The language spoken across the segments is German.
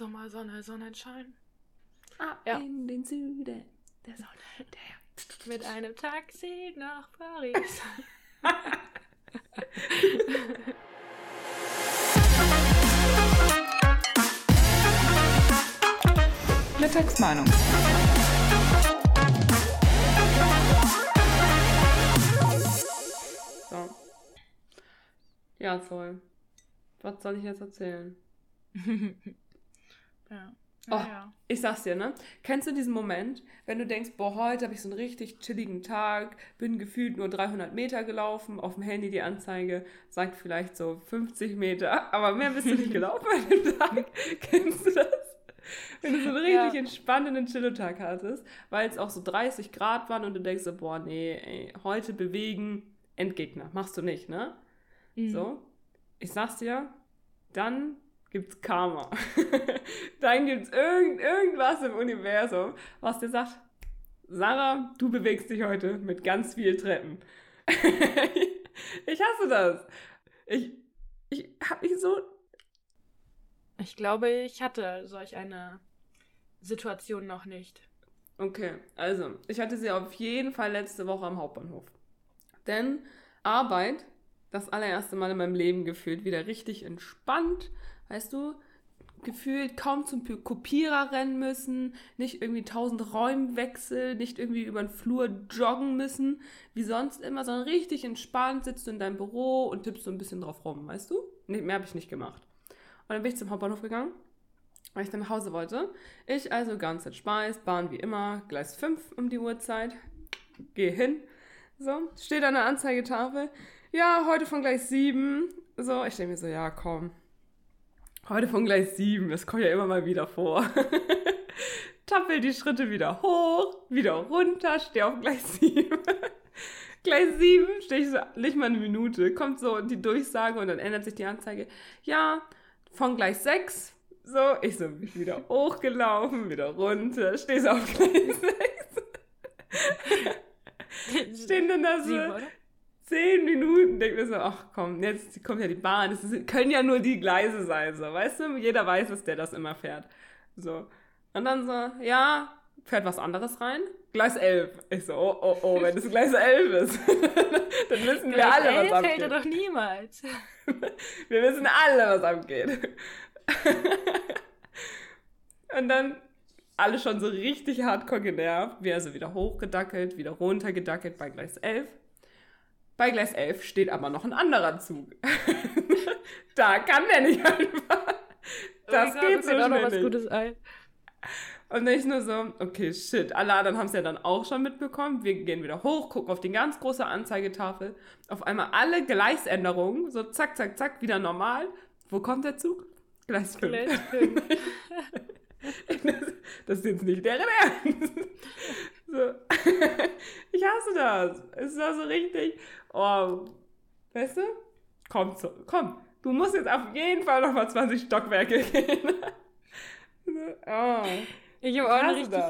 Sommer, Sonne, Sonnenschein. Ab ja. in den Süden der Sonne. Der Mit einem Taxi nach Paris. Mittagsmeinung. So. Ja, toll. Was soll ich jetzt erzählen? ja. Oh, ja. ich sag's dir, ne? Kennst du diesen Moment, wenn du denkst, boah, heute habe ich so einen richtig chilligen Tag, bin gefühlt nur 300 Meter gelaufen, auf dem Handy die Anzeige sagt vielleicht so 50 Meter, aber mehr bist du nicht gelaufen an dem Tag. Kennst du das? Wenn du so einen richtig ja. entspannenden Chillotag hattest, weil es auch so 30 Grad waren und du denkst so, boah, nee, ey, heute bewegen, Endgegner, machst du nicht, ne? Mhm. So, ich sag's dir, dann gibt's Karma. dann gibt's irgend, irgendwas im Universum, was dir sagt, Sarah, du bewegst dich heute mit ganz viel Treppen. ich hasse das. Ich, ich hab mich so. Ich glaube, ich hatte solch eine Situation noch nicht. Okay, also, ich hatte sie auf jeden Fall letzte Woche am Hauptbahnhof. Denn Arbeit, das allererste Mal in meinem Leben gefühlt, wieder richtig entspannt weißt du, gefühlt kaum zum Kopierer rennen müssen, nicht irgendwie tausend Räumwechsel, nicht irgendwie über den Flur joggen müssen, wie sonst immer, sondern richtig entspannt sitzt du in deinem Büro und tippst so ein bisschen drauf rum, weißt du? Nee, mehr habe ich nicht gemacht. Und dann bin ich zum Hauptbahnhof gegangen, weil ich dann nach Hause wollte. Ich also ganz entspannt, Bahn wie immer, Gleis 5 um die Uhrzeit, gehe hin, so, steht an der Anzeigetafel, ja, heute von Gleis 7, so, ich denke mir so, ja, komm, Heute von Gleis 7, das kommt ja immer mal wieder vor. Tappel die Schritte wieder hoch, wieder runter, stehe auf Gleis 7. Gleis 7 stehe ich so nicht mal eine Minute, kommt so die Durchsage und dann ändert sich die Anzeige. Ja, von Gleis 6. So, ich so wieder hochgelaufen, wieder runter, stehe so auf Gleis 6. Stehen dann da so. Sieben, zehn Minuten, denke mir so, ach komm, jetzt kommt ja die Bahn, es können ja nur die Gleise sein, so, weißt du, jeder weiß dass der das immer fährt. So. Und dann so, ja, fährt was anderes rein? Gleis 11. Ich so, oh, oh, oh, wenn es Gleis 11 ist, dann wissen wir alle, was abgeht. fällt er doch niemals. wir wissen alle, was abgeht. Und dann alle schon so richtig hardcore genervt, wir also wieder hochgedackelt, wieder runtergedackelt bei Gleis 11. Bei Gleis 11 steht aber noch ein anderer Zug. da kann der nicht einfach. Das oh geht so schnell noch was nicht. Gutes ein. Und ich nur so, okay, shit. Alle anderen haben es ja dann auch schon mitbekommen. Wir gehen wieder hoch, gucken auf die ganz große Anzeigetafel. Auf einmal alle Gleisänderungen, so zack, zack, zack, wieder normal. Wo kommt der Zug? Gleis 5. Gleis 5. das, das ist jetzt nicht deren Ernst. So. ich hasse das. Es war so richtig. Oh, weißt du? Komm, so, komm. Du musst jetzt auf jeden Fall noch mal 20 Stockwerke gehen. oh. Ich habe auch, eine richtig,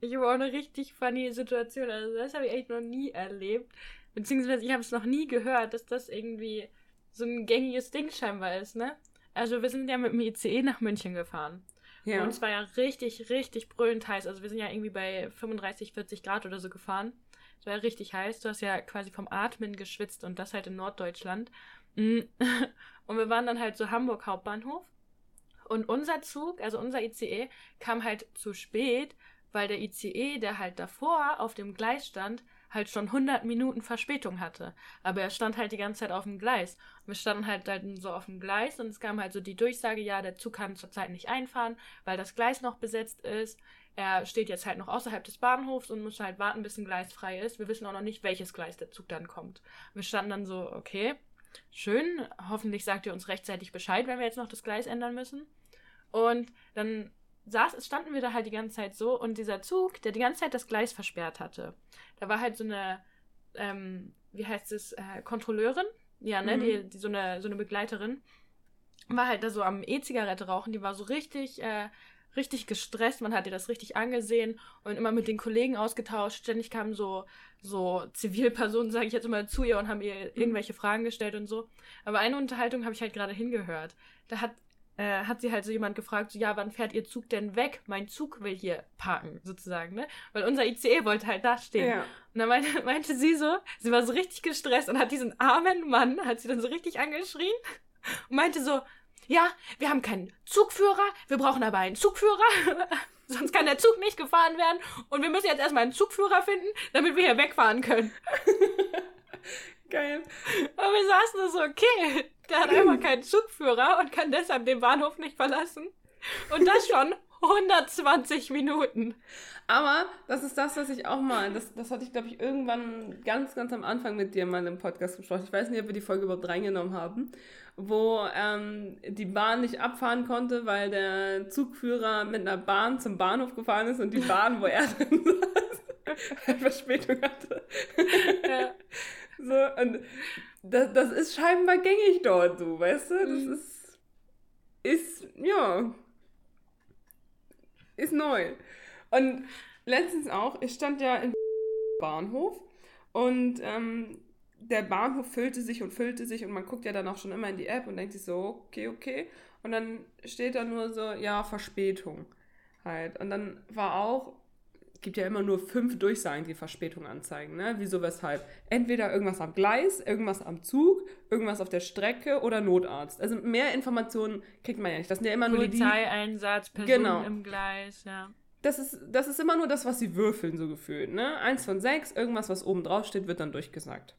ich hab auch eine richtig funny Situation. Also, das habe ich echt noch nie erlebt. Beziehungsweise, ich habe es noch nie gehört, dass das irgendwie so ein gängiges Ding scheinbar ist, ne? Also, wir sind ja mit dem ICE nach München gefahren. Ja. Und es war ja richtig, richtig brüllend heiß. Also wir sind ja irgendwie bei 35, 40 Grad oder so gefahren. Es war richtig heiß. Du hast ja quasi vom Atmen geschwitzt und das halt in Norddeutschland. Mm. Und wir waren dann halt so Hamburg Hauptbahnhof. Und unser Zug, also unser ICE, kam halt zu spät, weil der ICE, der halt davor auf dem Gleis stand, halt schon 100 Minuten Verspätung hatte. Aber er stand halt die ganze Zeit auf dem Gleis. Und wir standen halt dann so auf dem Gleis und es kam halt so die Durchsage, ja, der Zug kann zurzeit nicht einfahren, weil das Gleis noch besetzt ist. Er steht jetzt halt noch außerhalb des Bahnhofs und muss halt warten, bis ein Gleis frei ist. Wir wissen auch noch nicht, welches Gleis der Zug dann kommt. Wir standen dann so, okay, schön, hoffentlich sagt ihr uns rechtzeitig Bescheid, wenn wir jetzt noch das Gleis ändern müssen. Und dann saß, standen wir da halt die ganze Zeit so und dieser Zug, der die ganze Zeit das Gleis versperrt hatte, da war halt so eine, ähm, wie heißt es, äh, Kontrolleurin, ja, ne, mhm. die, die, so, eine, so eine Begleiterin, war halt da so am E-Zigarette rauchen, die war so richtig, äh, richtig gestresst, man hat ihr das richtig angesehen und immer mit den Kollegen ausgetauscht. Ständig kamen so, so Zivilpersonen, sage ich jetzt immer, zu ihr und haben ihr irgendwelche Fragen gestellt und so. Aber eine Unterhaltung habe ich halt gerade hingehört. Da hat äh, hat sie halt so jemand gefragt, so, ja, wann fährt ihr Zug denn weg? Mein Zug will hier parken, sozusagen, ne? Weil unser ICE wollte halt da stehen. Ja. Und dann meinte, meinte sie so, sie war so richtig gestresst und hat diesen armen Mann, hat sie dann so richtig angeschrien und meinte so, ja, wir haben keinen Zugführer, wir brauchen aber einen Zugführer, sonst kann der Zug nicht gefahren werden und wir müssen jetzt erstmal einen Zugführer finden, damit wir hier wegfahren können. Geil. Aber wir saßen da so, okay, der hat einfach keinen Zugführer und kann deshalb den Bahnhof nicht verlassen. Und das schon 120 Minuten. Aber das ist das, was ich auch mal, das, das hatte ich, glaube ich, irgendwann ganz, ganz am Anfang mit dir mal im Podcast gesprochen. Ich weiß nicht, ob wir die Folge überhaupt reingenommen haben, wo ähm, die Bahn nicht abfahren konnte, weil der Zugführer mit einer Bahn zum Bahnhof gefahren ist und die Bahn, wo er drin saß, Verspätung hatte. Ja. So, und das, das ist scheinbar gängig dort, so, weißt du? Das mhm. ist, ist, ja, ist neu. Und letztens auch, ich stand ja im Bahnhof und ähm, der Bahnhof füllte sich und füllte sich und man guckt ja dann auch schon immer in die App und denkt sich so, okay, okay. Und dann steht da nur so, ja, Verspätung halt. Und dann war auch, gibt ja immer nur fünf Durchsagen, die Verspätung anzeigen. Ne? Wieso, weshalb? Entweder irgendwas am Gleis, irgendwas am Zug, irgendwas auf der Strecke oder Notarzt. Also mehr Informationen kriegt man ja nicht. Das sind ja immer nur die... Polizeieinsatz, Personen genau. im Gleis, ja. Das ist, das ist immer nur das, was sie würfeln, so gefühlt. Ne? Eins von sechs, irgendwas, was oben drauf steht, wird dann durchgesagt.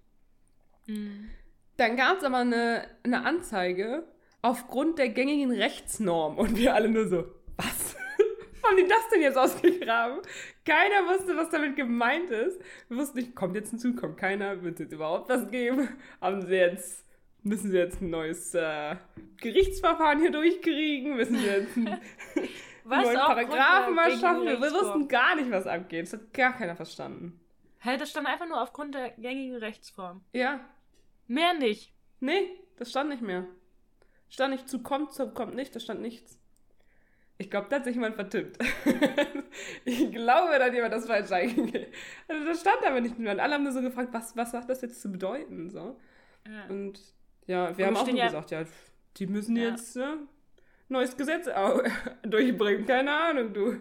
Mhm. Dann gab es aber eine, eine Anzeige aufgrund der gängigen Rechtsnorm und wir alle nur so, was? haben die das denn jetzt ausgegraben? Keiner wusste, was damit gemeint ist. Wir wussten nicht, kommt jetzt ein Zug, kommt keiner, wird es jetzt überhaupt was geben? Haben sie jetzt, müssen sie jetzt ein neues äh, Gerichtsverfahren hier durchkriegen? Müssen sie jetzt einen neuen Paragraphen mal schaffen? Wir wussten gar nicht, was abgeht. Das hat gar keiner verstanden. Hä, das stand einfach nur aufgrund der gängigen Rechtsform. Ja. Mehr nicht. Nee, das stand nicht mehr. Stand nicht zu kommt, zu kommt nicht, da stand nichts. Ich glaube, da hat sich jemand vertippt. ich glaube, da hat jemand das falsch eingegeben. Also das stand aber nicht mehr. Und alle haben nur so gefragt, was, was hat das jetzt zu bedeuten? So. Ja. Und ja, wir Und haben auch nur ja gesagt, ja, die müssen ja. jetzt ne, neues Gesetz durchbringen. Keine Ahnung, du.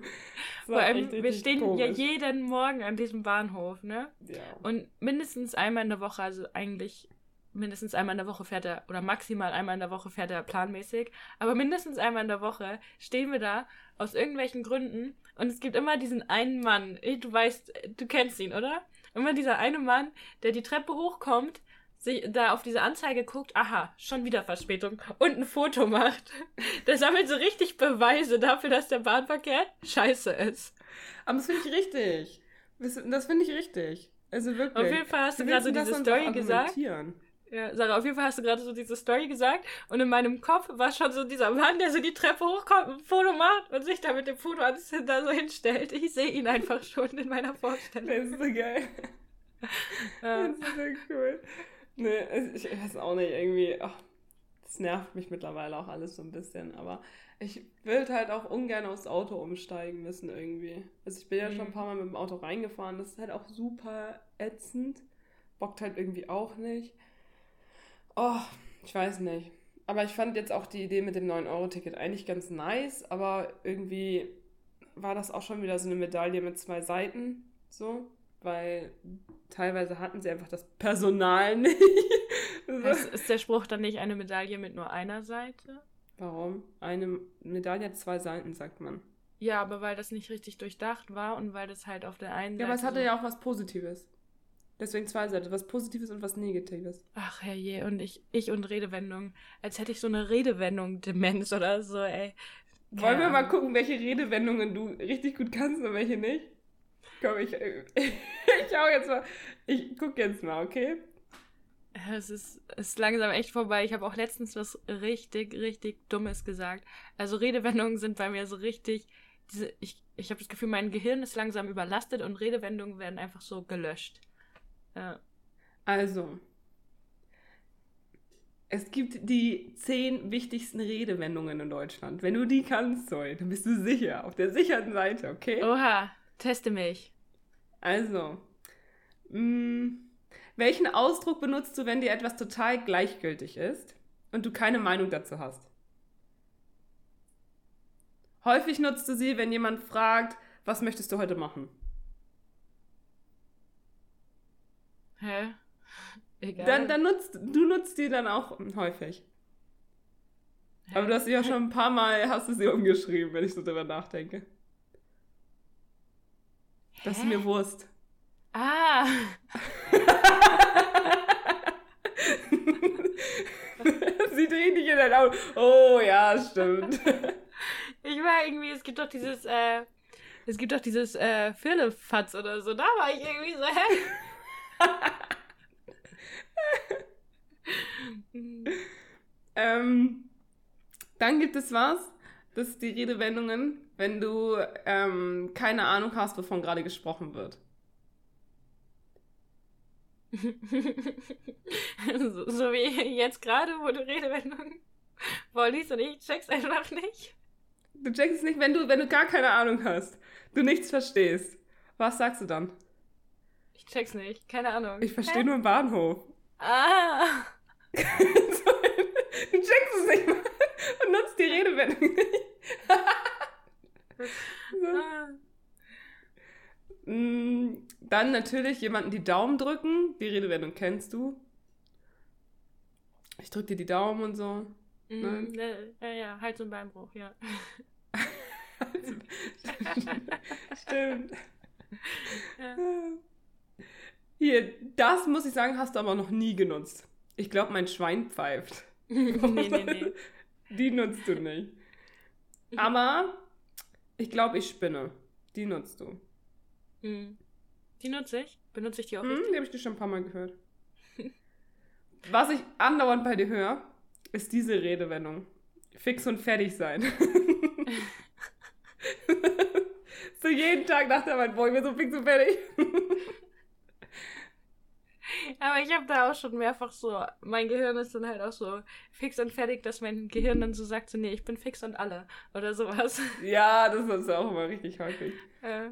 Vor allem, wir stehen komisch. ja jeden Morgen an diesem Bahnhof, ne? Ja. Und mindestens einmal in der Woche, also eigentlich mindestens einmal in der Woche fährt er, oder maximal einmal in der Woche fährt er planmäßig, aber mindestens einmal in der Woche stehen wir da aus irgendwelchen Gründen und es gibt immer diesen einen Mann, du weißt, du kennst ihn, oder? Immer dieser eine Mann, der die Treppe hochkommt, sich da auf diese Anzeige guckt, aha, schon wieder Verspätung und ein Foto macht. Der sammelt so richtig Beweise dafür, dass der Bahnverkehr scheiße ist. Aber das finde ich richtig. Das finde ich richtig. Also wirklich. Auf jeden Fall hast du gerade so diese Story gesagt. Ja, Sarah, auf jeden Fall hast du gerade so diese Story gesagt und in meinem Kopf war schon so dieser Mann, der so die Treppe hochkommt, ein Foto macht und sich da mit dem Foto alles da so hinstellt. Ich sehe ihn einfach schon in meiner Vorstellung. Das ist so geil. Das ist so cool. Nee, ich weiß auch nicht, irgendwie, ach, das nervt mich mittlerweile auch alles so ein bisschen, aber ich will halt auch ungern aufs Auto umsteigen müssen irgendwie. Also ich bin ja mhm. schon ein paar Mal mit dem Auto reingefahren, das ist halt auch super ätzend, bockt halt irgendwie auch nicht. Oh, ich weiß nicht. Aber ich fand jetzt auch die Idee mit dem 9-Euro-Ticket eigentlich ganz nice, aber irgendwie war das auch schon wieder so eine Medaille mit zwei Seiten, so, weil teilweise hatten sie einfach das Personal nicht. so. ist, der Spruch dann nicht eine Medaille mit nur einer Seite? Warum? Eine Medaille hat zwei Seiten, sagt man. Ja, aber weil das nicht richtig durchdacht war und weil das halt auf der einen Seite. Ja, aber es hatte ja auch was Positives. Deswegen zwei Seiten, was Positives und was Negatives. Ach herrje, und ich, ich und Redewendung. Als hätte ich so eine Redewendung-Demenz oder so, ey. Wollen wir mal gucken, welche Redewendungen du richtig gut kannst und welche nicht? Komm, ich, ich hau jetzt mal. Ich guck jetzt mal, okay? Es ist, ist langsam echt vorbei. Ich habe auch letztens was richtig, richtig Dummes gesagt. Also Redewendungen sind bei mir so richtig. Diese, ich ich habe das Gefühl, mein Gehirn ist langsam überlastet und Redewendungen werden einfach so gelöscht. Ja. Also, es gibt die zehn wichtigsten Redewendungen in Deutschland. Wenn du die kannst, Zoe, dann bist du sicher, auf der sicheren Seite, okay? Oha, teste mich. Also, mh, mm, welchen Ausdruck benutzt du, wenn dir etwas total gleichgültig ist und du keine Meinung dazu hast? Häufig nutzt du sie, wenn jemand fragt, was möchtest du heute machen? Hä? Egal. Dann, dann nutzt, du nutzt die dann auch häufig. Hä? Aber du hast sie ja schon ein paar Mal, hast du sie umgeschrieben, wenn ich so drüber nachdenke. Hä? Das ist mir Wurst. Ah. sie dreht dich in dein Auge. Oh ja, stimmt. Ich war irgendwie, es gibt doch dieses, äh, es gibt doch dieses äh, Firlefatz oder so. Da war ich irgendwie so, hä? ähm, dann gibt es was, das die Redewendungen, wenn du ähm, keine Ahnung hast, wovon gerade gesprochen wird. so, so, wie jetzt gerade, wo du Redewendungen vorliest und ich check's einfach nicht. Du checkst es nicht, wenn du, wenn du gar keine Ahnung hast, du nichts verstehst. Was sagst du dann? Ich check's nicht, keine Ahnung. Ich verstehe nur im Bahnhof. Ah. du checkst es nicht mal und nutzt die Redewendung nicht. so. Mm, dann natürlich jemanden die Daumen drücken. Die Redewendung kennst du. Ich drück dir die Daumen und so. Mm, ne? Ja, ja, Hals- und Beinbruch, ja. Stimmt. Ja. Hier, das muss ich sagen, hast du aber noch nie genutzt. Ich glaube, mein Schwein pfeift. nee, nee, nee. Die nutzt du nicht. Aber ich glaube, ich spinne. Die nutzt du. Mhm. Die nutze ich. Benutze ich die auch mhm, Die habe ich dir schon ein paar Mal gehört. Was ich andauernd bei dir höre, ist diese Redewendung. Fix und fertig sein. so jeden Tag nach der Arbeit, boah, ich bin so fix und fertig. Aber ich habe da auch schon mehrfach so, mein Gehirn ist dann halt auch so fix und fertig, dass mein Gehirn dann so sagt, so, nee, ich bin fix und alle oder sowas. Ja, das ist auch immer richtig häufig. Äh.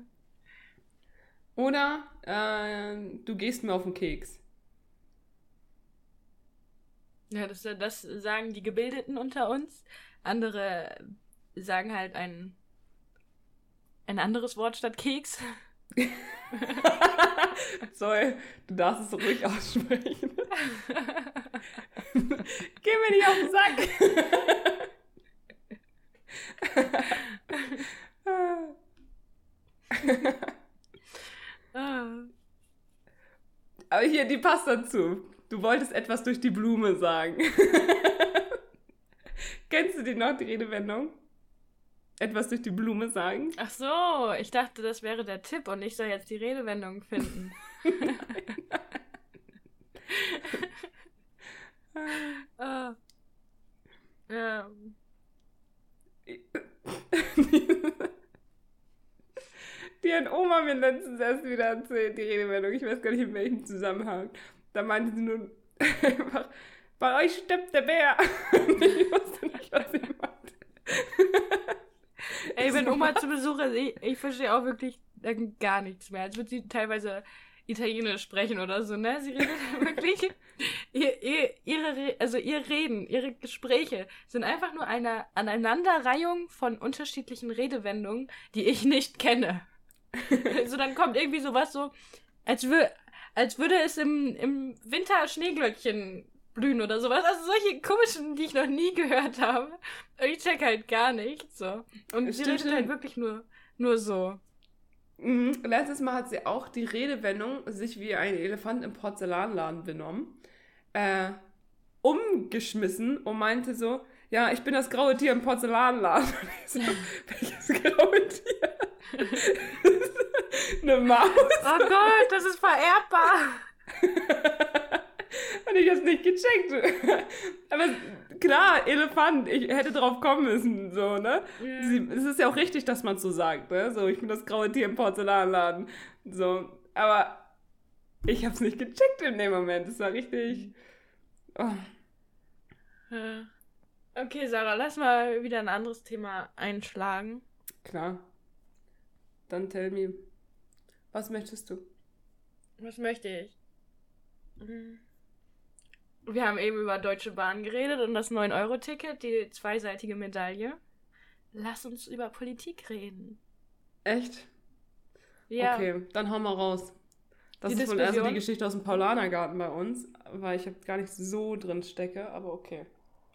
Oder äh, du gehst mir auf den Keks. Ja, das, das sagen die Gebildeten unter uns. Andere sagen halt ein, ein anderes Wort statt Keks. Zoll, du darfst es ruhig aussprechen. Geh mir nicht auf den Sack. Aber hier, die passt dazu. Du wolltest etwas durch die Blume sagen. Kennst du die noch, die Redewendung? Etwas durch die Blume sagen? Ach so, ich dachte, das wäre der Tipp und ich soll jetzt die Redewendung finden. nein, nein. ja. Die hat Oma mir letztens erst wieder erzählt, die Redewendung. Ich weiß gar nicht, in welchem Zusammenhang. Da meinte sie nur einfach, bei euch stirbt der Bär. ich wusste nicht, was sie meinte. Ey, wenn Oma zu Besuch ist, ich, ich verstehe auch wirklich gar nichts mehr. Als würde sie teilweise Italienisch sprechen oder so, ne? Sie redet wirklich. Ihr, ihr, ihre, also ihr Reden, ihre Gespräche sind einfach nur eine Aneinanderreihung von unterschiedlichen Redewendungen, die ich nicht kenne. so, dann kommt irgendwie sowas so, als, wür als würde es im, im Winter Schneeglöckchen blühen oder sowas. Also solche komischen, die ich noch nie gehört habe. Ich check halt gar nicht so. Und sie redet halt wirklich nur, nur so. Mhm. Letztes Mal hat sie auch die Redewendung, sich wie ein Elefant im Porzellanladen benommen, äh, umgeschmissen und meinte so, ja, ich bin das graue Tier im Porzellanladen. Und ich so, welches graue Tier? Eine Maus. Oh Gott, das ist vererbbar. Und ich hab's nicht gecheckt. Aber klar, Elefant, ich hätte drauf kommen müssen, so, ne? Yeah. Sie, es ist ja auch richtig, dass man so sagt, ne? So, ich bin das graue Tier im Porzellanladen. So, aber ich hab's nicht gecheckt in dem Moment. Es war richtig. Oh. Okay, Sarah, lass mal wieder ein anderes Thema einschlagen. Klar. Dann tell me. Was möchtest du? Was möchte ich? Hm. Wir haben eben über Deutsche Bahn geredet und das 9-Euro-Ticket, die zweiseitige Medaille. lass uns über Politik reden. Echt? Ja. Okay, dann hau mal raus. Das die ist wohl erst die Geschichte aus dem Paulanergarten bei uns, weil ich gar nicht so drin stecke, aber okay.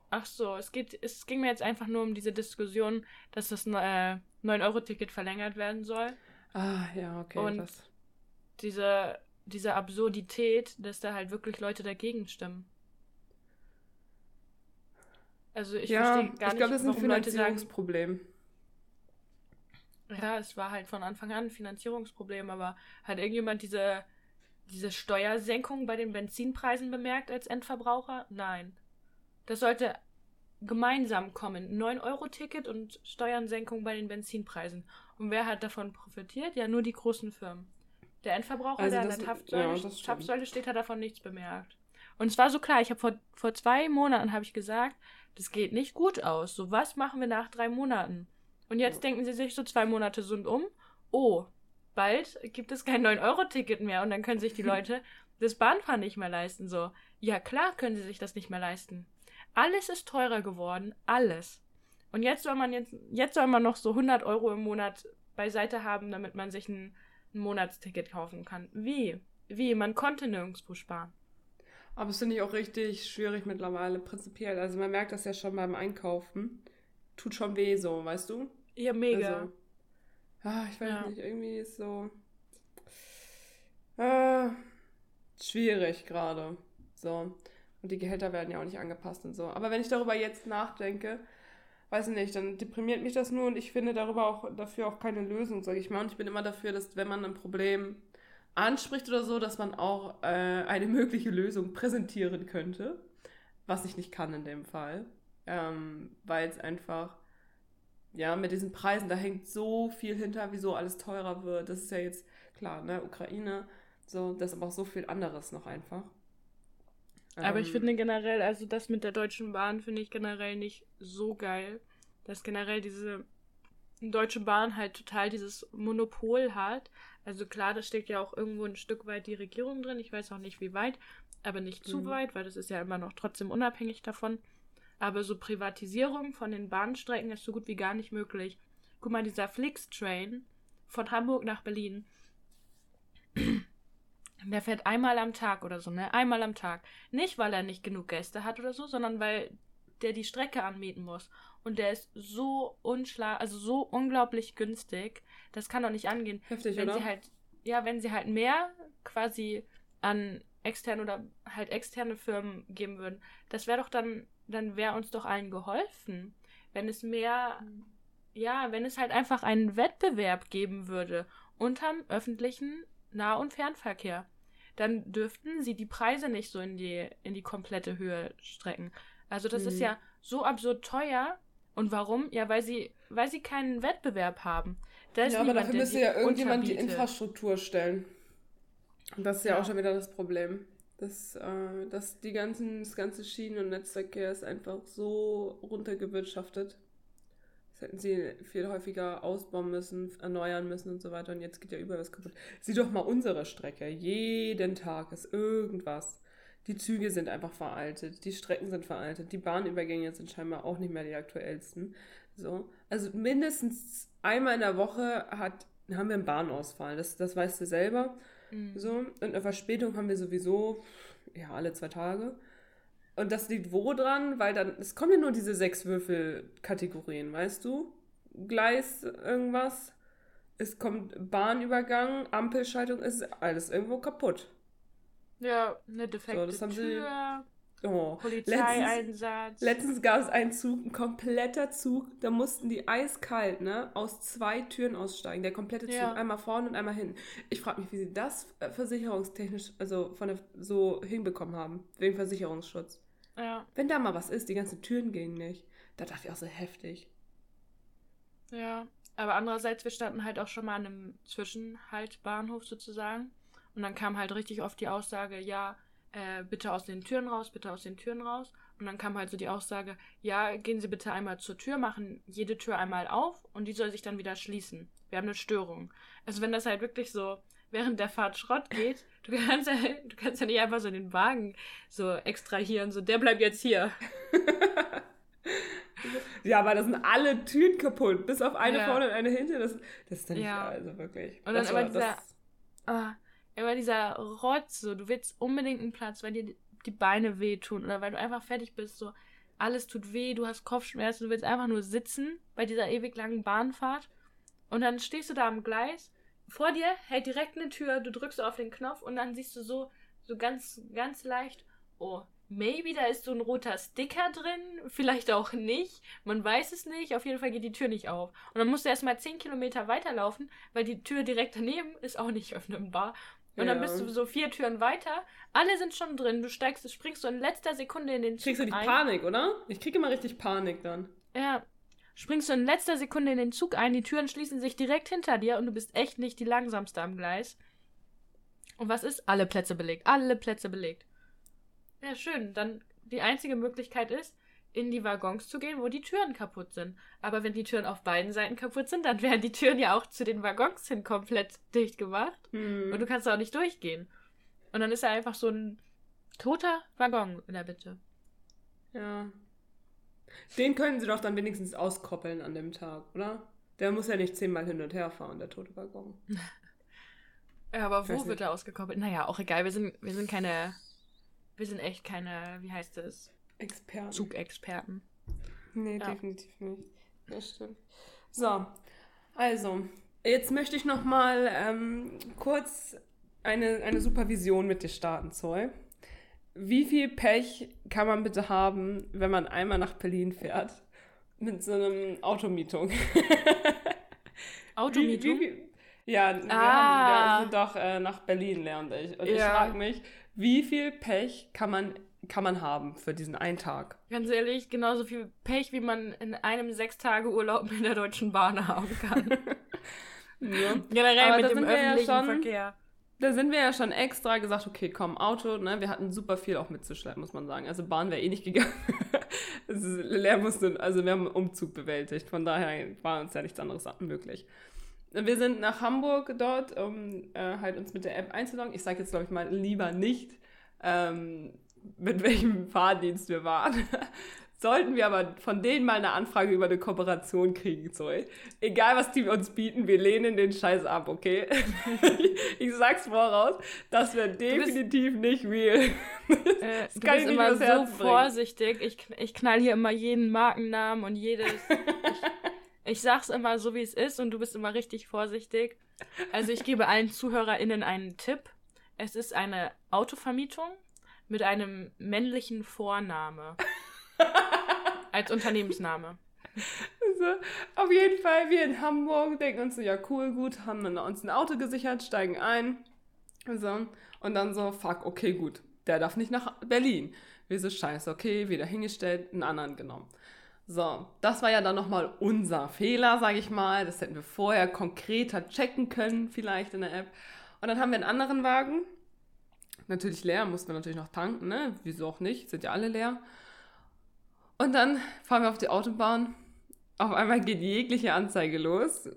Ach so, es geht, es ging mir jetzt einfach nur um diese Diskussion, dass das äh, 9-Euro-Ticket verlängert werden soll. Ah, ja, okay. Und das. diese, diese Absurdität, dass da halt wirklich Leute dagegen stimmen. Also ich ja, verstehe gar ich glaube, das ist ein Finanzierungsproblem. ja, es war halt von Anfang an ein Finanzierungsproblem, aber hat irgendjemand diese, diese Steuersenkung bei den Benzinpreisen bemerkt als Endverbraucher? Nein. Das sollte gemeinsam kommen. 9-Euro-Ticket und Steuernsenkung bei den Benzinpreisen. Und wer hat davon profitiert? Ja, nur die großen Firmen. Der Endverbraucher, also der an der Tapfsäule, ja, Tapfsäule steht, hat davon nichts bemerkt. Und es war so klar, ich habe vor, vor zwei Monaten habe ich gesagt, das geht nicht gut aus. So, was machen wir nach drei Monaten? Und jetzt ja. denken sie sich so zwei Monate sind um. Oh, bald gibt es kein 9-Euro-Ticket mehr und dann können sich die Leute das Bahnfahren nicht mehr leisten. So, ja klar können sie sich das nicht mehr leisten. Alles ist teurer geworden, alles. Und jetzt soll man jetzt, jetzt soll man noch so 100 Euro im Monat beiseite haben, damit man sich ein, ein Monatsticket kaufen kann. Wie? Wie? Man konnte nirgendwo sparen. Aber es finde ich auch richtig schwierig mittlerweile, prinzipiell. Also man merkt das ja schon beim Einkaufen. Tut schon weh so, weißt du? Ja, mega. Also, ah, ich weiß ja. nicht, irgendwie ist so äh, schwierig gerade. So. Und die Gehälter werden ja auch nicht angepasst und so. Aber wenn ich darüber jetzt nachdenke, weiß ich nicht, dann deprimiert mich das nur und ich finde darüber auch dafür auch keine Lösung, sage ich mal. Und ich bin immer dafür, dass wenn man ein Problem anspricht oder so, dass man auch äh, eine mögliche Lösung präsentieren könnte, was ich nicht kann in dem Fall, ähm, weil es einfach ja mit diesen Preisen da hängt so viel hinter, wieso alles teurer wird. Das ist ja jetzt klar, ne Ukraine, so das ist aber auch so viel anderes noch einfach. Aber ähm, ich finde generell, also das mit der Deutschen Bahn finde ich generell nicht so geil, dass generell diese Deutsche Bahn halt total dieses Monopol hat. Also klar, da steckt ja auch irgendwo ein Stück weit die Regierung drin. Ich weiß auch nicht, wie weit, aber nicht zu mhm. weit, weil das ist ja immer noch trotzdem unabhängig davon. Aber so Privatisierung von den Bahnstrecken ist so gut wie gar nicht möglich. Guck mal, dieser Flix-Train von Hamburg nach Berlin. Der fährt einmal am Tag oder so, ne? Einmal am Tag. Nicht, weil er nicht genug Gäste hat oder so, sondern weil der die Strecke anmieten muss. Und der ist so unschlag, also so unglaublich günstig. Das kann doch nicht angehen. Heftig, wenn oder? sie halt, ja, wenn sie halt mehr quasi an externe oder halt externe Firmen geben würden, das wäre doch dann, dann wäre uns doch allen geholfen. Wenn es mehr, ja, wenn es halt einfach einen Wettbewerb geben würde unterm öffentlichen Nah- und Fernverkehr, dann dürften sie die Preise nicht so in die, in die komplette Höhe strecken. Also das mhm. ist ja so absurd teuer. Und warum? Ja, weil sie, weil sie keinen Wettbewerb haben. Da ja, aber dafür müsste ja irgendjemand die Infrastruktur stellen. Und das ist ja, ja, auch schon wieder das Problem. Dass, äh, dass die ganzen, das ganze Schienen- und Netzverkehr ist einfach so runtergewirtschaftet. Das hätten sie viel häufiger ausbauen müssen, erneuern müssen und so weiter. Und jetzt geht ja überall was kaputt. Sieh doch mal unsere Strecke. Jeden Tag ist irgendwas. Die Züge sind einfach veraltet, die Strecken sind veraltet, die Bahnübergänge sind scheinbar auch nicht mehr die aktuellsten. So. Also mindestens einmal in der Woche hat, haben wir einen Bahnausfall, das, das weißt du selber. Mhm. So. Und eine Verspätung haben wir sowieso ja, alle zwei Tage. Und das liegt wo dran? Weil dann, es kommen ja nur diese sechs Würfelkategorien, weißt du? Gleis, irgendwas. Es kommt Bahnübergang, Ampelschaltung, ist alles irgendwo kaputt. Ja, eine defekte so, Tür. Sie, oh, Polizeieinsatz. Letztens, letztens gab es einen Zug, ein kompletter Zug, da mussten die eiskalt, ne, aus zwei Türen aussteigen. Der komplette Zug, ja. einmal vorne und einmal hinten. Ich frage mich, wie sie das äh, versicherungstechnisch, also von der, so hinbekommen haben, wegen Versicherungsschutz. Ja. Wenn da mal was ist, die ganzen Türen gingen nicht. Da dachte ich auch so heftig. Ja, aber andererseits, wir standen halt auch schon mal an einem Zwischenhaltbahnhof sozusagen. Und dann kam halt richtig oft die Aussage, ja, äh, bitte aus den Türen raus, bitte aus den Türen raus. Und dann kam halt so die Aussage, ja, gehen Sie bitte einmal zur Tür, machen jede Tür einmal auf und die soll sich dann wieder schließen. Wir haben eine Störung. Also wenn das halt wirklich so während der Fahrt Schrott geht, du kannst ja, du kannst ja nicht einfach so den Wagen so extrahieren, so der bleibt jetzt hier. Ja, aber das sind alle Türen kaputt. Bis auf eine ja. vorne und eine hinten. Das, das ist dann ja. nicht, also wirklich. Und dann immer dieser, ah, immer dieser Rotz, so, du willst unbedingt einen Platz, weil dir die Beine wehtun oder weil du einfach fertig bist, so, alles tut weh, du hast Kopfschmerzen, du willst einfach nur sitzen bei dieser ewig langen Bahnfahrt. Und dann stehst du da am Gleis, vor dir hält direkt eine Tür, du drückst auf den Knopf und dann siehst du so, so ganz, ganz leicht, oh, maybe da ist so ein roter Sticker drin, vielleicht auch nicht, man weiß es nicht, auf jeden Fall geht die Tür nicht auf. Und dann musst du erstmal 10 Kilometer weiterlaufen, weil die Tür direkt daneben ist auch nicht öffnbar. Und ja. dann bist du so vier Türen weiter, alle sind schon drin, du steigst, springst so in letzter Sekunde in den Zug. Kriegst du die ein. Panik, oder? Ich kriege immer richtig Panik dann. Ja. Springst du in letzter Sekunde in den Zug ein, die Türen schließen sich direkt hinter dir und du bist echt nicht die langsamste am Gleis. Und was ist? Alle Plätze belegt. Alle Plätze belegt. Ja, schön. Dann die einzige Möglichkeit ist, in die Waggons zu gehen, wo die Türen kaputt sind. Aber wenn die Türen auf beiden Seiten kaputt sind, dann werden die Türen ja auch zu den Waggons hin komplett dicht gemacht. Mhm. Und du kannst auch nicht durchgehen. Und dann ist da einfach so ein toter Waggon in der Mitte. Ja. Den können sie doch dann wenigstens auskoppeln an dem Tag, oder? Der muss ja nicht zehnmal hin und her fahren, der tote Waggon. ja, aber wo wird er ausgekoppelt? Naja, auch egal. Wir sind, wir sind keine wir sind echt keine, wie heißt es? Experten. Zugexperten. Nee, ja. definitiv nicht. Das stimmt. So, also, jetzt möchte ich noch mal ähm, kurz eine, eine Supervision mit dir starten, Zoll. Wie viel Pech kann man bitte haben, wenn man einmal nach Berlin fährt? Mit so einem Automietung. Automietung? Wie, wie, ja, wir, ah. haben, wir sind doch äh, nach Berlin, lernte ich. Und ja. ich frage mich, wie viel Pech kann man, kann man haben für diesen einen Tag? Ganz ehrlich, genauso viel Pech, wie man in einem sechs Tage Urlaub mit der Deutschen Bahn haben kann. ja. Generell Aber mit dem öffentlichen ja schon, Verkehr. Da sind wir ja schon extra gesagt, okay, komm, Auto, ne? Wir hatten super viel auch mitzuschleppen, muss man sagen. Also Bahn wäre eh nicht gegangen. leer musste, also wir haben einen Umzug bewältigt. Von daher war uns ja nichts anderes möglich. Wir sind nach Hamburg dort, um äh, halt uns mit der App einzuloggen. Ich sage jetzt, glaube ich, mal lieber nicht, ähm, mit welchem Fahrdienst wir waren. Sollten wir aber von denen mal eine Anfrage über eine Kooperation kriegen, Zoe. Egal, was die uns bieten, wir lehnen den Scheiß ab, okay? ich sag's voraus, das wäre definitiv nicht real. Äh, du bist immer so vorsichtig. Ich, ich knall hier immer jeden Markennamen und jedes. Ich sag's immer so, wie es ist und du bist immer richtig vorsichtig. Also ich gebe allen ZuhörerInnen einen Tipp. Es ist eine Autovermietung mit einem männlichen Vorname. Als Unternehmensname. Also, auf jeden Fall, wir in Hamburg denken uns so, ja cool, gut, haben dann uns ein Auto gesichert, steigen ein. So, und dann so, fuck, okay, gut, der darf nicht nach Berlin. Wir so, scheiße, okay, wieder hingestellt, einen anderen genommen. So, das war ja dann nochmal unser Fehler, sage ich mal. Das hätten wir vorher konkreter checken können, vielleicht in der App. Und dann haben wir einen anderen Wagen. Natürlich leer, mussten wir natürlich noch tanken, ne? Wieso auch nicht? Sind ja alle leer. Und dann fahren wir auf die Autobahn. Auf einmal geht jegliche Anzeige los.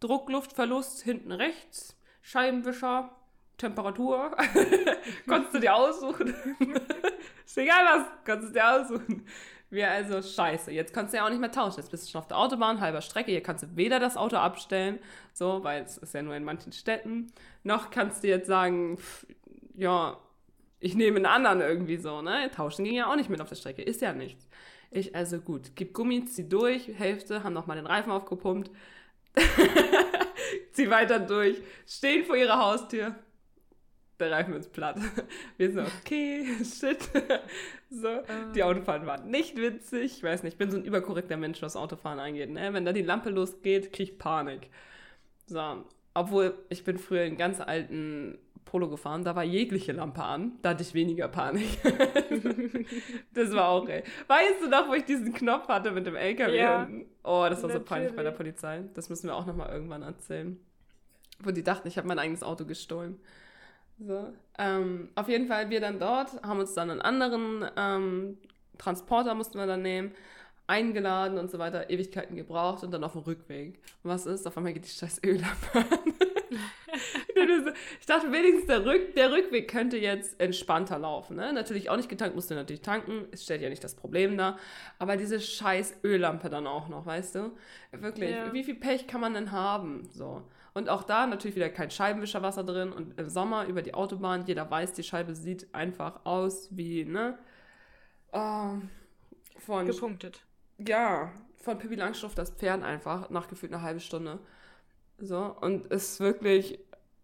Druckluftverlust hinten rechts, Scheibenwischer, Temperatur. Konntest du dir aussuchen. Ist egal was, kannst du dir aussuchen. Wir also, scheiße, jetzt kannst du ja auch nicht mehr tauschen. Jetzt bist du schon auf der Autobahn, halber Strecke. Hier kannst du weder das Auto abstellen, so, weil es ist ja nur in manchen Städten, noch kannst du jetzt sagen, pff, ja, ich nehme einen anderen irgendwie so, ne? Tauschen ging ja auch nicht mit auf der Strecke, ist ja nichts. Ich, also gut, gib Gummi, zieh durch, Hälfte, haben nochmal den Reifen aufgepumpt, zieh weiter durch, stehen vor ihrer Haustür, der Reifen ist platt. Wir sind okay, shit. so, uh. die Autofahren waren nicht witzig. Ich weiß nicht, ich bin so ein überkorrekter Mensch, was Autofahren angeht. Ne? Wenn da die Lampe losgeht, krieg ich Panik. So, obwohl ich bin früher in ganz alten Polo gefahren, da war jegliche Lampe an, da hatte ich weniger Panik. das war auch, ey. Weißt du noch, wo ich diesen Knopf hatte mit dem LKW ja, hinten? Oh, das war natürlich. so peinlich bei der Polizei. Das müssen wir auch nochmal irgendwann erzählen. Wo die dachten, ich habe mein eigenes Auto gestohlen. So. Ähm, auf jeden Fall, wir dann dort, haben uns dann einen anderen ähm, Transporter mussten wir dann nehmen, eingeladen und so weiter, Ewigkeiten gebraucht und dann auf dem Rückweg. Und was ist? Auf einmal geht die scheiß Öllampe an. ich dachte wenigstens, der, Rück, der Rückweg könnte jetzt entspannter laufen. Ne? Natürlich auch nicht getankt, musste natürlich tanken. Es stellt ja nicht das Problem dar. Aber diese scheiß Öllampe dann auch noch, weißt du? Wirklich, ja. wie viel Pech kann man denn haben? So. Und auch da natürlich wieder kein Scheibenwischerwasser drin. Und im Sommer über die Autobahn, jeder weiß, die Scheibe sieht einfach aus wie, ne? Oh, von. Gepunktet. Ja, von Pippi Langstrumpf das Pferd einfach nach gefühlt einer halben Stunde. So, und es ist wirklich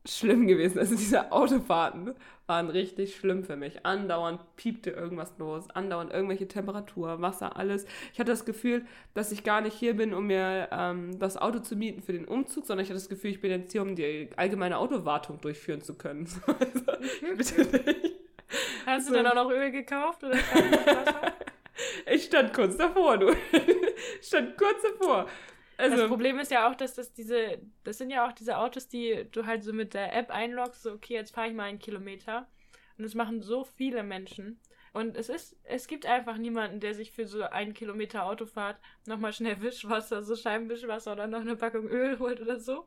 schlimm gewesen. Also diese Autofahrten waren richtig schlimm für mich. Andauernd piepte irgendwas los, andauernd irgendwelche Temperatur, Wasser, alles. Ich hatte das Gefühl, dass ich gar nicht hier bin, um mir ähm, das Auto zu mieten für den Umzug, sondern ich hatte das Gefühl, ich bin jetzt hier, um die allgemeine Autowartung durchführen zu können. also, bitte nicht. Hast du dann auch noch Öl gekauft oder Ich stand kurz davor, du. ich stand kurz davor. Also, das Problem ist ja auch, dass das diese, das sind ja auch diese Autos, die du halt so mit der App einloggst, so okay, jetzt fahre ich mal einen Kilometer. Und das machen so viele Menschen. Und es ist, es gibt einfach niemanden, der sich für so einen Kilometer Autofahrt nochmal schnell Wischwasser, so Scheibenwischwasser oder noch eine Packung Öl holt oder so.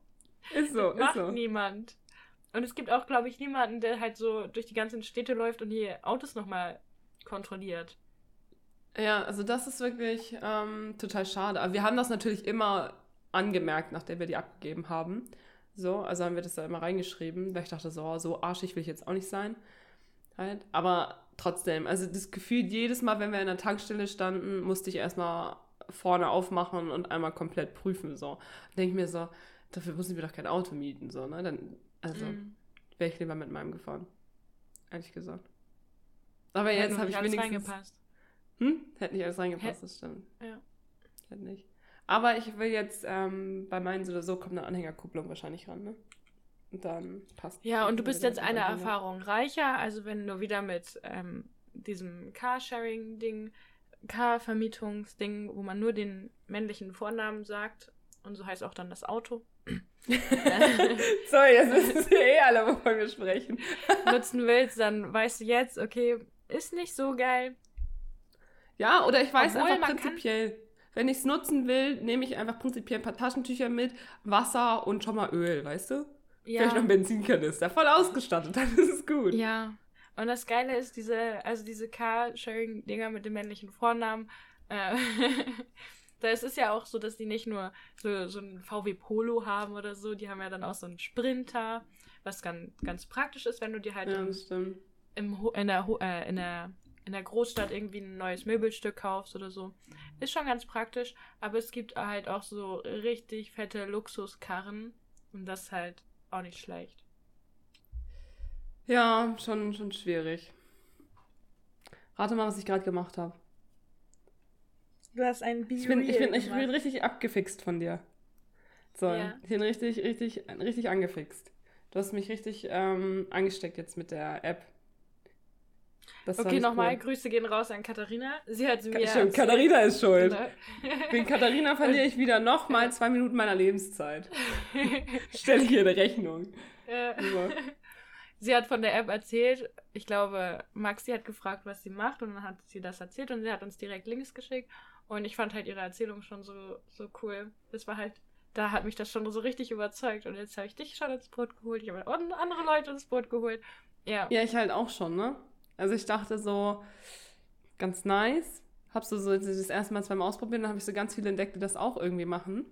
Ist so, das macht ist so. niemand. Und es gibt auch, glaube ich, niemanden, der halt so durch die ganzen Städte läuft und die Autos nochmal kontrolliert. Ja, also das ist wirklich ähm, total schade. Aber wir haben das natürlich immer angemerkt, nachdem wir die abgegeben haben. So, also haben wir das da immer reingeschrieben, weil ich dachte, so, so arschig will ich jetzt auch nicht sein. Halt. Aber trotzdem, also das Gefühl, jedes Mal, wenn wir in der Tankstelle standen, musste ich erstmal vorne aufmachen und einmal komplett prüfen. So. Denke ich mir so, dafür müssen wir doch kein Auto mieten. So, ne? Dann, also mm. wäre ich lieber mit meinem gefahren. Ehrlich gesagt. Aber jetzt habe ich wenigstens. Hm? Hätte nicht alles reingepasst, das stimmt. Ja. Hätte nicht. Aber ich will jetzt, ähm, bei meinen so oder so kommt eine Anhängerkupplung wahrscheinlich ran, ne? Und dann passt. Ja, und du bist jetzt eine Erfahrung reicher, also wenn du wieder mit ähm, diesem Carsharing-Ding, Car-Vermietungsding, wo man nur den männlichen Vornamen sagt und so heißt auch dann das Auto. Sorry, jetzt wissen wir eh alle, wovon wir sprechen. nutzen willst, dann weißt du jetzt, okay, ist nicht so geil, ja, oder ich weiß Obwohl, einfach prinzipiell, wenn ich es nutzen will, nehme ich einfach prinzipiell ein paar Taschentücher mit, Wasser und schon mal Öl, weißt du? Ja. Vielleicht noch ein Benzinkanister, voll ausgestattet, dann ist es gut. Ja. Und das Geile ist, diese, also diese Car-Sharing-Dinger mit dem männlichen Vornamen, äh, da ist es ja auch so, dass die nicht nur so, so ein VW Polo haben oder so, die haben ja dann auch so einen Sprinter, was ganz, ganz praktisch ist, wenn du dir halt ja, im, im, in, der, äh, in der in der Großstadt irgendwie ein neues Möbelstück kaufst oder so. Ist schon ganz praktisch, aber es gibt halt auch so richtig fette Luxuskarren und das ist halt auch nicht schlecht. Ja, schon, schon schwierig. Rate mal, was ich gerade gemacht habe. Du hast einen Bio ich bin, ich, bin, ich bin richtig abgefixt von dir. So, ja. ich bin richtig, richtig, richtig angefixt. Du hast mich richtig ähm, angesteckt jetzt mit der App. Das okay, nochmal, cool. Grüße gehen raus an Katharina. Sie hat mir. Stimmt, Katharina ist schuld. Genau. Wegen Katharina verliere ich wieder nochmal zwei Minuten meiner Lebenszeit. Stelle ich ihr eine Rechnung. Ja. Sie hat von der App erzählt. Ich glaube, Maxi hat gefragt, was sie macht und dann hat sie das erzählt und sie hat uns direkt Links geschickt. Und ich fand halt ihre Erzählung schon so, so cool. Das war halt, da hat mich das schon so richtig überzeugt. Und jetzt habe ich dich schon ins Boot geholt. Ich habe andere Leute ins Boot geholt. Ja. Ja, ich halt auch schon, ne? Also ich dachte so, ganz nice. Hab's so, so das erste Mal zweimal ausprobiert, dann habe ich so ganz viele entdeckt, die das auch irgendwie machen.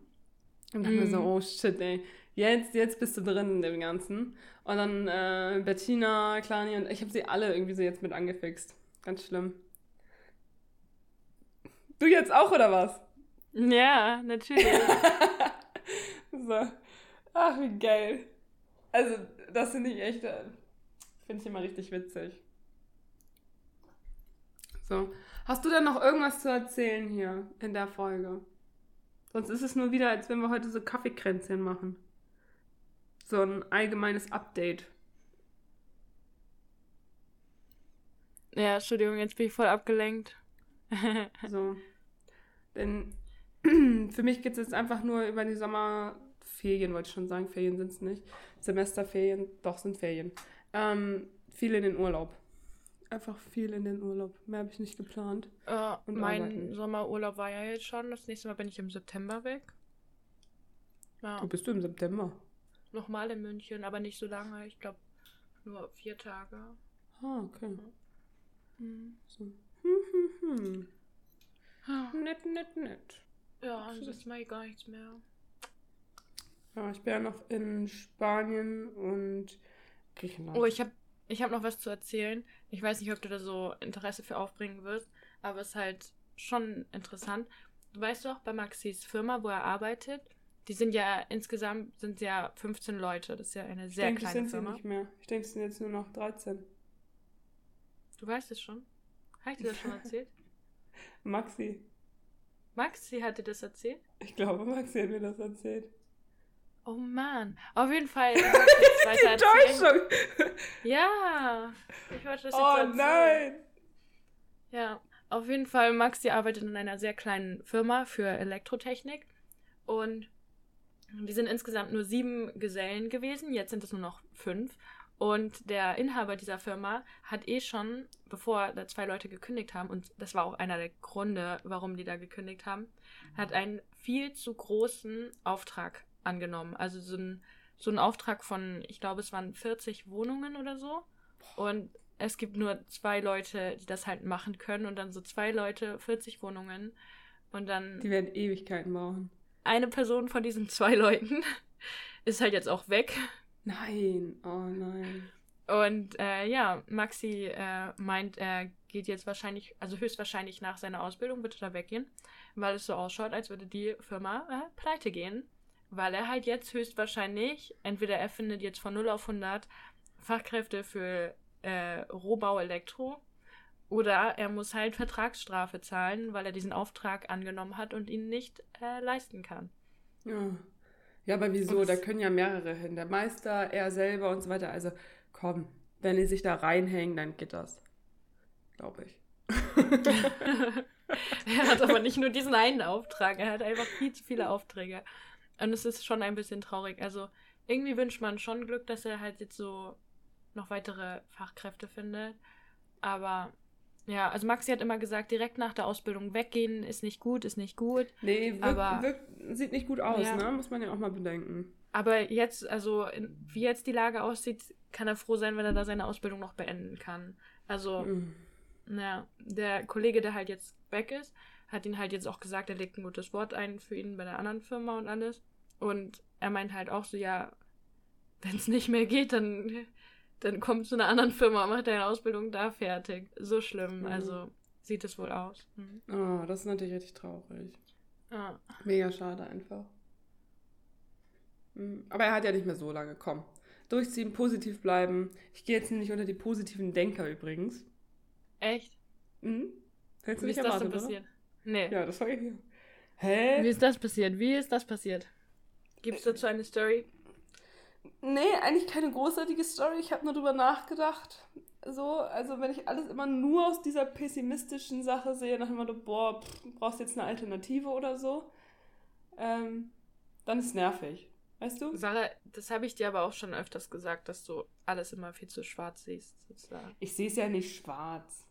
Und dachte mm. mir so, mhm. oh shit, ey, jetzt, jetzt bist du drin in dem Ganzen. Und dann äh, Bettina, Klani und ich habe sie alle irgendwie so jetzt mit angefixt. Ganz schlimm. Du jetzt auch, oder was? Ja, natürlich. so. Ach, wie geil. Also, das finde ich echt, äh, finde ich immer richtig witzig. So. Hast du denn noch irgendwas zu erzählen hier in der Folge? Sonst ist es nur wieder, als wenn wir heute so Kaffeekränzchen machen. So ein allgemeines Update. Ja, Entschuldigung, jetzt bin ich voll abgelenkt. so. Denn für mich geht es jetzt einfach nur über die Sommerferien, wollte ich schon sagen. Ferien sind es nicht. Semesterferien, doch sind Ferien. Ähm, viel in den Urlaub einfach viel in den Urlaub. Mehr habe ich nicht geplant. Äh, mein arbeiten. Sommerurlaub war ja jetzt schon. Das nächste Mal bin ich im September weg. Ja. Wo bist du im September? nochmal in München, aber nicht so lange. Ich glaube nur vier Tage. Ah, okay. Mhm. So. Hm, hm, hm. Ja. Nett, nett, nett. Ja, ansonsten mache ich gar nichts mehr. Ja, ich bin ja noch in Spanien und Griechenland. Oh, ich habe ich hab noch was zu erzählen. Ich weiß nicht, ob du da so Interesse für aufbringen wirst, aber es ist halt schon interessant. Du weißt doch, bei Maxis Firma, wo er arbeitet, die sind ja insgesamt sind ja 15 Leute. Das ist ja eine sehr ich denk, kleine das sind Firma. Sie nicht mehr. Ich denke, es sind jetzt nur noch 13. Du weißt es schon? Habe ich dir das schon erzählt? Maxi. Maxi hat dir das erzählt? Ich glaube, Maxi hat mir das erzählt. Oh Mann. Auf jeden Fall. Die Enttäuschung. Ja. Ich wollte das jetzt Oh nein. Ja. Auf jeden Fall, Maxi arbeitet in einer sehr kleinen Firma für Elektrotechnik. Und die sind insgesamt nur sieben Gesellen gewesen. Jetzt sind es nur noch fünf. Und der Inhaber dieser Firma hat eh schon, bevor da zwei Leute gekündigt haben, und das war auch einer der Gründe, warum die da gekündigt haben, hat einen viel zu großen Auftrag angenommen. Also so ein, so ein Auftrag von, ich glaube, es waren 40 Wohnungen oder so. Und es gibt nur zwei Leute, die das halt machen können. Und dann so zwei Leute, 40 Wohnungen. Und dann. Die werden Ewigkeiten brauchen. Eine Person von diesen zwei Leuten ist halt jetzt auch weg. Nein, oh nein. Und äh, ja, Maxi äh, meint, er geht jetzt wahrscheinlich, also höchstwahrscheinlich nach seiner Ausbildung wird er da weggehen, weil es so ausschaut, als würde die Firma äh, pleite gehen. Weil er halt jetzt höchstwahrscheinlich, entweder er findet jetzt von 0 auf 100 Fachkräfte für äh, Rohbau Elektro oder er muss halt Vertragsstrafe zahlen, weil er diesen Auftrag angenommen hat und ihn nicht äh, leisten kann. Ja. Ja, aber wieso? da können ja mehrere hin. Der Meister, er selber und so weiter. Also komm, wenn die sich da reinhängen, dann geht das. Glaube ich. er hat aber nicht nur diesen einen Auftrag, er hat einfach viel zu viele Aufträge. Und es ist schon ein bisschen traurig. Also irgendwie wünscht man schon Glück, dass er halt jetzt so noch weitere Fachkräfte findet. Aber ja, also Maxi hat immer gesagt, direkt nach der Ausbildung weggehen ist nicht gut, ist nicht gut. Nee, wirkt, aber, wirkt, sieht nicht gut aus, ja. ne? Muss man ja auch mal bedenken. Aber jetzt, also wie jetzt die Lage aussieht, kann er froh sein, wenn er da seine Ausbildung noch beenden kann. Also, mhm. ja, der Kollege, der halt jetzt weg ist, hat ihn halt jetzt auch gesagt, er legt ein gutes Wort ein für ihn bei der anderen Firma und alles. Und er meint halt auch so, ja, wenn es nicht mehr geht, dann dann kommt zu einer anderen Firma, macht deine Ausbildung da fertig. So schlimm. Mhm. Also sieht es wohl aus. Mhm. Oh, das ist natürlich richtig traurig. Ah. Mega schade einfach. Mhm. Aber er hat ja nicht mehr so lange. Komm. Durchziehen, positiv bleiben. Ich gehe jetzt nicht unter die positiven Denker übrigens. Echt? Mhm. Hättest du nicht ist erwartet, das denn passiert? Oder? Nee. Ja, das war ich hier. Hä? Wie ist das passiert? Wie ist das passiert? Gibt es dazu eine Story? Nee, eigentlich keine großartige Story. Ich habe nur drüber nachgedacht. So, also wenn ich alles immer nur aus dieser pessimistischen Sache sehe, nach dem Motto, boah, pff, brauchst jetzt eine Alternative oder so, ähm, dann ist es nervig. Weißt du? Sarah, das habe ich dir aber auch schon öfters gesagt, dass du alles immer viel zu schwarz siehst, sozusagen. Ich sehe es ja nicht schwarz.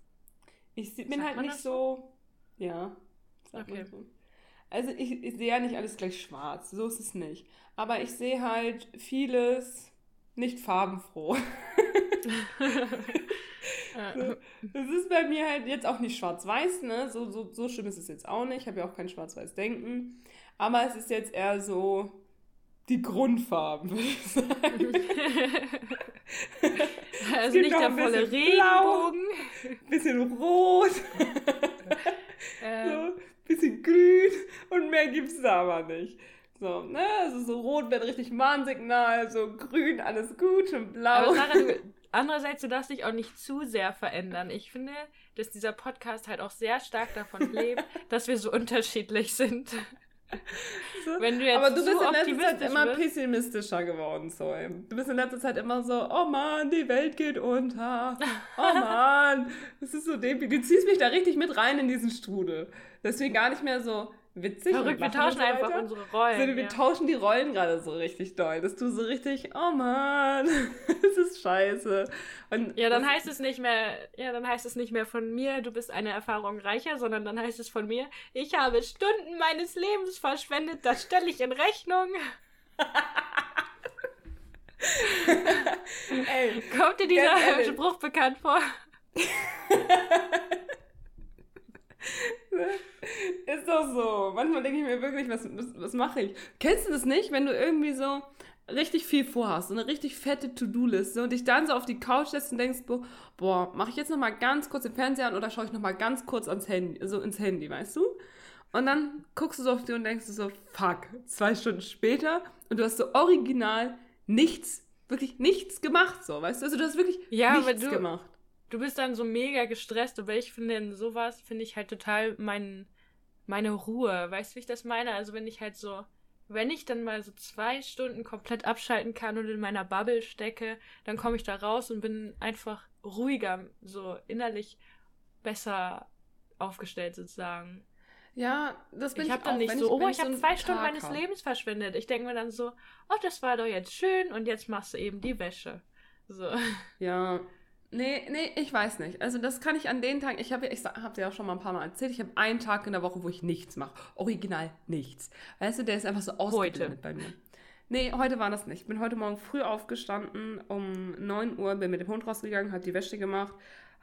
Ich bin Sagt halt nicht so. Ja. Okay. So. Also ich, ich sehe ja nicht alles gleich schwarz, so ist es nicht. Aber ich sehe halt vieles nicht farbenfroh. das ist bei mir halt jetzt auch nicht schwarz-weiß, ne? So, so, so schlimm ist es jetzt auch nicht. Ich habe ja auch kein schwarz-weiß-Denken. Aber es ist jetzt eher so die Grundfarben, würde ich sagen. also nicht der volle Regenbogen. Blau, bisschen rot. ähm. so, bisschen grün und mehr gibt es da aber nicht. So, ne, also so rot wäre richtig Warnsignal, so grün alles gut und blau. Aber Sarah, du, andererseits, du darfst dich auch nicht zu sehr verändern. Ich finde, dass dieser Podcast halt auch sehr stark davon lebt, dass wir so unterschiedlich sind. So. Wenn du jetzt Aber du bist in letzter Zeit immer bist. pessimistischer geworden, Zoe. Du bist in letzter Zeit immer so, oh Mann, die Welt geht unter. Oh Mann, das ist so dämlich. Du ziehst mich da richtig mit rein in diesen Strudel. Deswegen gar nicht mehr so, witzig. Verrückt, wir tauschen so einfach unsere Rollen. So, wir ja. tauschen die Rollen gerade so richtig doll. Dass du so richtig, oh Mann, das ist scheiße. Und ja, dann heißt es nicht mehr, ja, dann heißt es nicht mehr von mir, du bist eine Erfahrung reicher, sondern dann heißt es von mir, ich habe Stunden meines Lebens verschwendet, das stelle ich in Rechnung. ey. Kommt dir dieser Spruch bekannt vor? Ist doch so. Manchmal denke ich mir wirklich, was, was, was mache ich? Kennst du das nicht, wenn du irgendwie so richtig viel vorhast, so eine richtig fette To-Do-Liste und dich dann so auf die Couch lässt und denkst, boah, mache ich jetzt noch mal ganz kurz den Fernseher an oder schaue ich noch mal ganz kurz ans Handy, so ins Handy, weißt du? Und dann guckst du so auf die und denkst du so, fuck, zwei Stunden später und du hast so original nichts, wirklich nichts gemacht, so, weißt du? Also du hast wirklich ja, nichts du, gemacht. Du bist dann so mega gestresst, aber ich finde in sowas, finde ich halt total mein, meine Ruhe. Weißt du, wie ich das meine? Also wenn ich halt so wenn ich dann mal so zwei Stunden komplett abschalten kann und in meiner Bubble stecke, dann komme ich da raus und bin einfach ruhiger, so innerlich besser aufgestellt sozusagen. Ja, das bin ich, ich habe dann nicht so, oh, ich habe zwei Stunden Tag meines hab. Lebens verschwendet. Ich denke mir dann so, oh, das war doch jetzt schön und jetzt machst du eben die Wäsche. So. Ja, Nee, nee, ich weiß nicht. Also das kann ich an den Tagen, ich habe ich habe dir auch schon mal ein paar Mal erzählt, ich habe einen Tag in der Woche, wo ich nichts mache. Original nichts. Weißt du, der ist einfach so ausgeblendet bei mir. Nee, heute war das nicht. Ich bin heute Morgen früh aufgestanden, um 9 Uhr, bin mit dem Hund rausgegangen, habe die Wäsche gemacht,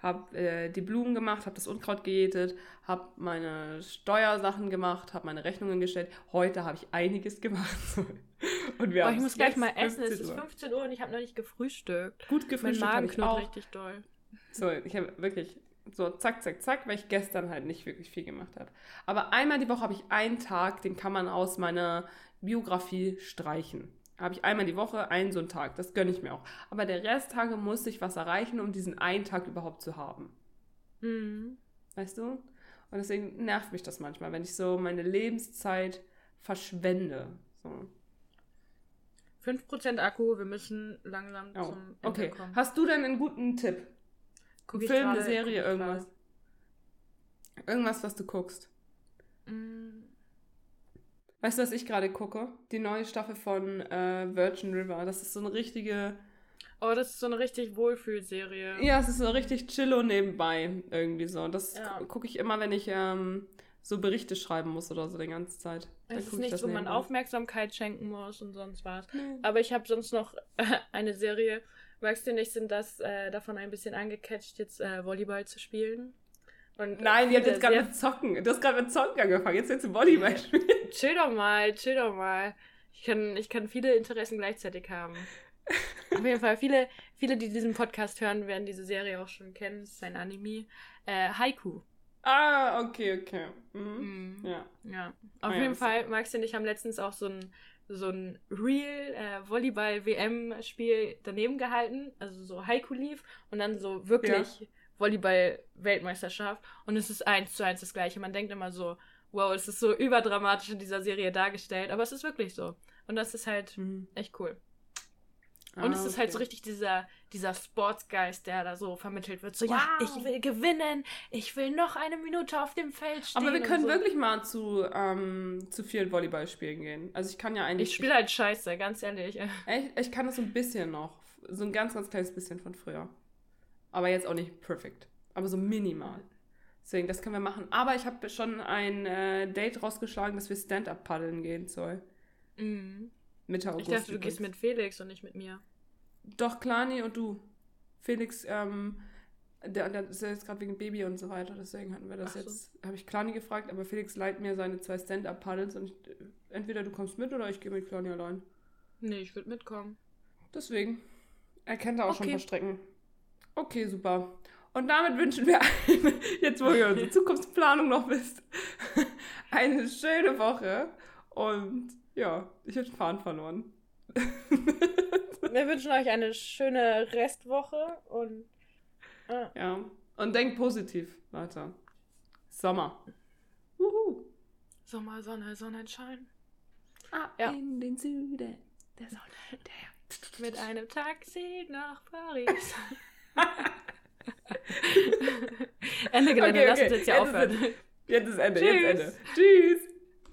habe äh, die Blumen gemacht, habe das Unkraut gejätet, habe meine Steuersachen gemacht, habe meine Rechnungen gestellt. Heute habe ich einiges gemacht. und wir oh, ich muss gleich mal essen. Es ist 15 Uhr und ich habe noch nicht gefrühstückt. Gut gefrühstückt. Mein Magen knurrt richtig doll. So, ich habe wirklich so zack, zack, zack, weil ich gestern halt nicht wirklich viel gemacht habe. Aber einmal die Woche habe ich einen Tag, den kann man aus meiner Biografie streichen habe ich einmal die Woche einen so einen Tag. Das gönne ich mir auch. Aber der Resttage muss ich was erreichen, um diesen einen Tag überhaupt zu haben. Mhm. Weißt du? Und deswegen nervt mich das manchmal, wenn ich so meine Lebenszeit verschwende. So. 5% Akku, wir müssen langsam oh. zum Ende okay. kommen. Hast du denn einen guten Tipp? Guck Film, eine Serie, irgendwas? Irgendwas, was du guckst. Mm. Weißt du, was ich gerade gucke? Die neue Staffel von äh, Virgin River. Das ist so eine richtige. Oh, das ist so eine richtig Wohlfühlserie. Ja, es ist so richtig chillo nebenbei irgendwie so. Das ja. gucke ich immer, wenn ich ähm, so Berichte schreiben muss oder so die ganze Zeit. Es ist nicht, wo man Aufmerksamkeit schenken muss und sonst was. Nee. Aber ich habe sonst noch eine Serie. Magst du nicht, sind das äh, davon ein bisschen angecatcht, jetzt äh, Volleyball zu spielen? Und Nein, ihr habt jetzt gerade mit Zocken. Du hast gerade mit Zocken angefangen. Jetzt willst du Volleyball spielen. Chill doch mal, chill doch mal. Ich kann, ich kann viele Interessen gleichzeitig haben. Auf jeden Fall, viele, viele, die diesen Podcast hören, werden diese Serie auch schon kennen. Es ist ein Anime. Äh, Haiku. Ah, okay, okay. Mhm. Mhm. Ja. ja. Auf ah, jeden ja, Fall, Max und ich haben letztens auch so ein, so ein Real äh, Volleyball-WM-Spiel daneben gehalten. Also so Haiku lief und dann so wirklich. Ja Volleyball-Weltmeisterschaft und es ist eins zu eins das gleiche. Man denkt immer so, wow, es ist so überdramatisch in dieser Serie dargestellt, aber es ist wirklich so. Und das ist halt mhm. echt cool. Und ah, es ist halt so richtig dieser, dieser Sportsgeist, der da so vermittelt wird. So, wow. ja, ich will gewinnen, ich will noch eine Minute auf dem Feld stehen. Aber wir können so. wirklich mal zu, ähm, zu vielen Volleyballspielen gehen. Also ich kann ja eigentlich. Ich spiele halt scheiße, ganz ehrlich. Echt? Ich kann das so ein bisschen noch. So ein ganz, ganz kleines bisschen von früher. Aber jetzt auch nicht perfekt. Aber so minimal. Deswegen, das können wir machen. Aber ich habe schon ein äh, Date rausgeschlagen, dass wir Stand-up paddeln gehen soll. Mhm. Mitte August. Ich dachte, du gehst mit Felix und nicht mit mir. Doch, Klani und du. Felix, ähm, der, der ist ja jetzt gerade wegen Baby und so weiter, deswegen hatten wir das so. jetzt. Habe ich Klani gefragt, aber Felix leiht mir seine zwei Stand-up-Paddles und ich, entweder du kommst mit oder ich gehe mit Klani allein. Nee, ich würde mitkommen. Deswegen. Er kennt da auch okay. schon ein paar Strecken. Okay, super. Und damit wünschen wir allen, jetzt wo ihr unsere Zukunftsplanung noch wisst, eine schöne Woche. Und ja, ich habe den Faden verloren. wir wünschen euch eine schöne Restwoche und. Äh. Ja, und denkt positiv weiter. Sommer. Uhu. Sommer, Sonne, Sonnenschein. Ah, ja. in den Süden der Sonne. Der Mit einem Taxi nach Paris. Ende Gelände, okay, okay. lass uns jetzt hier aufhören. Jetzt ist Ende, Tschüss. jetzt Ende. Tschüss.